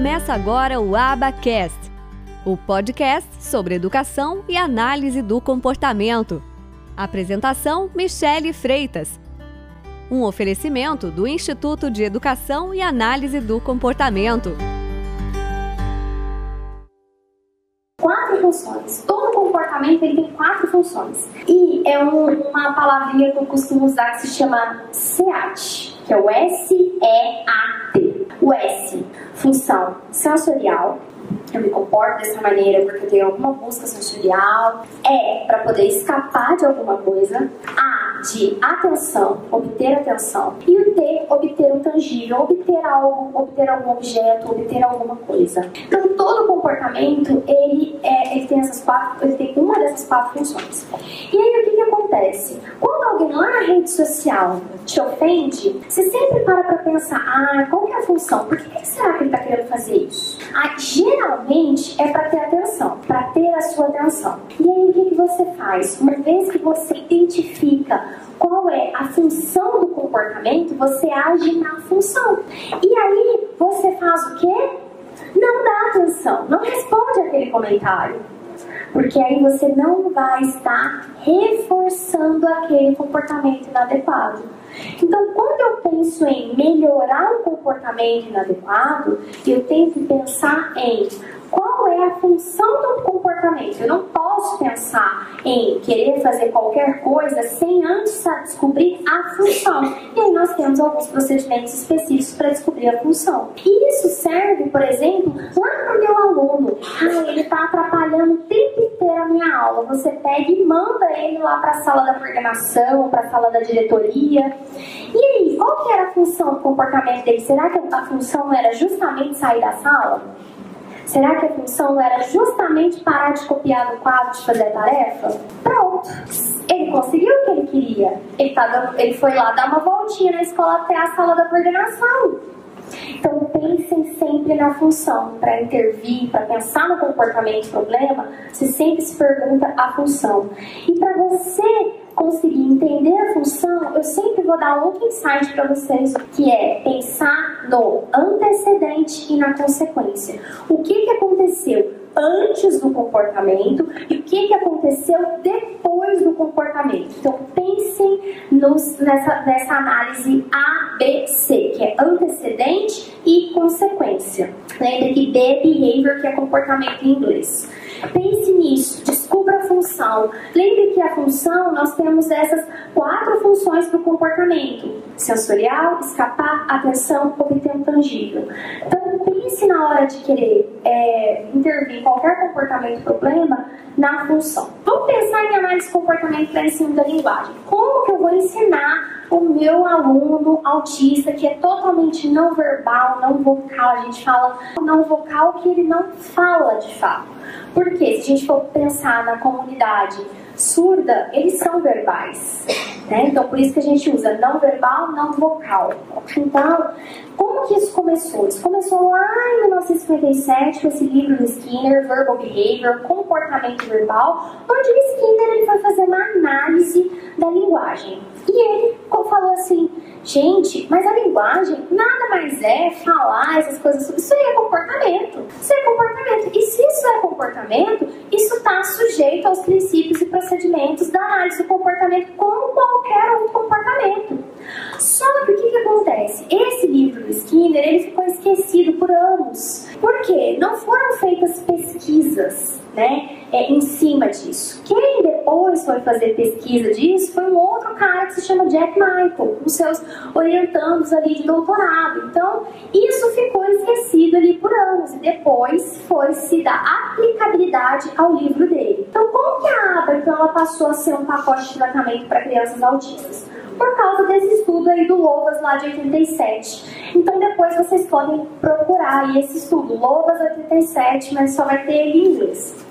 Começa agora o Abacast, o podcast sobre educação e análise do comportamento. Apresentação: Michele Freitas. Um oferecimento do Instituto de Educação e Análise do Comportamento. Quatro funções. Todo comportamento ele tem quatro funções. E é um, uma palavrinha que eu costumo usar que se chama SEAT, que é o S-E-A-T. O S, função sensorial, eu me comporto dessa maneira porque eu tenho alguma busca sensorial. É para poder escapar de alguma coisa. A de atenção, obter atenção. E o T, obter um tangível, obter algo, obter algum objeto, obter alguma coisa. Então todo comportamento ele, é, ele tem essas quatro, ele tem uma dessas quatro funções. E aí o que, que acontece? Quando alguém lá na rede social te ofende, você sempre para para pensar, ah, qual que é a função? Por que, que será que ele está querendo fazer isso? Ah, geralmente é para ter atenção, para ter a sua atenção. E aí o que, que você faz? Uma vez que você identifica qual é a função do comportamento, você age na função. E aí você faz o quê? Não dá atenção, não responde aquele comentário. Porque aí você não vai estar reforçando aquele comportamento inadequado. Então, quando eu penso em melhorar um comportamento inadequado, eu tenho que pensar em qual é a função do comportamento. Eu não pensar em querer fazer qualquer coisa sem antes descobrir a função. E aí nós temos alguns procedimentos específicos para descobrir a função. Isso serve, por exemplo, lá para o meu aluno. Ah, ele está atrapalhando o tempo inteiro a minha aula. Você pega e manda ele lá para a sala da coordenação, para a sala da diretoria. E aí, qual que era a função do comportamento dele? Será que a função era justamente sair da sala? Será que a função era justamente parar de copiar no quadro de fazer a tarefa? Pronto. Ele conseguiu o que ele queria. Ele, tá dando, ele foi lá dar uma voltinha na escola até a sala da coordenação. Então pensem sempre na função. Para intervir, para pensar no comportamento problema, você sempre se pergunta a função. E para você conseguir entender a função, eu sempre vou dar outro insight para vocês, que é pensar no antecedente e na consequência. O que, que aconteceu antes do comportamento e o que, que aconteceu depois do comportamento. Então pensem nos, nessa, nessa análise ABC, que é antecedente e consequência. Lembre que B é behavior, que é comportamento em inglês. Pense nisso, descubra a função. Lembre que a função, nós temos essas quatro funções para o comportamento: sensorial, escapar, atenção, obter tangível. Então, pense na hora de querer é, intervir qualquer comportamento problema na função. Vamos pensar em análise comportamento para ensino da linguagem. Como que eu vou ensinar o meu aluno autista que é totalmente não verbal, não vocal? A gente fala não vocal que ele não fala de fato. Porque se a gente for pensar na comunidade surda, eles são verbais. Né? Então, por isso que a gente usa não verbal, não vocal. Então, como que isso começou? Isso começou lá em 1957 com esse livro do Skinner, Verbal Behavior, Comportamento Verbal, onde o Skinner ele foi fazer uma análise da linguagem. E ele gente, mas a linguagem nada mais é falar essas coisas, isso aí é comportamento. Isso é comportamento. E se isso é comportamento, isso está sujeito aos princípios e procedimentos da análise do comportamento como qualquer outro comportamento. Só que o que, que acontece? Esse livro do Skinner ele ficou esquecido por anos. Por quê? Não foram feitas pesquisas né, é, em cima disso. Quem depois foi fazer pesquisa disso foi um outro cara que se chama Jack Michael, com seus orientandos ali de doutorado. Então, isso ficou esquecido ali por anos e depois foi se dar aplicabilidade ao livro dele. Então, como que a aba então, ela passou a ser um pacote de tratamento para crianças autistas? Por causa desse estudo aí do Lovas lá de 87. Então, depois vocês podem procurar esse estudo, Lovas 87, mas só vai ter ele em inglês.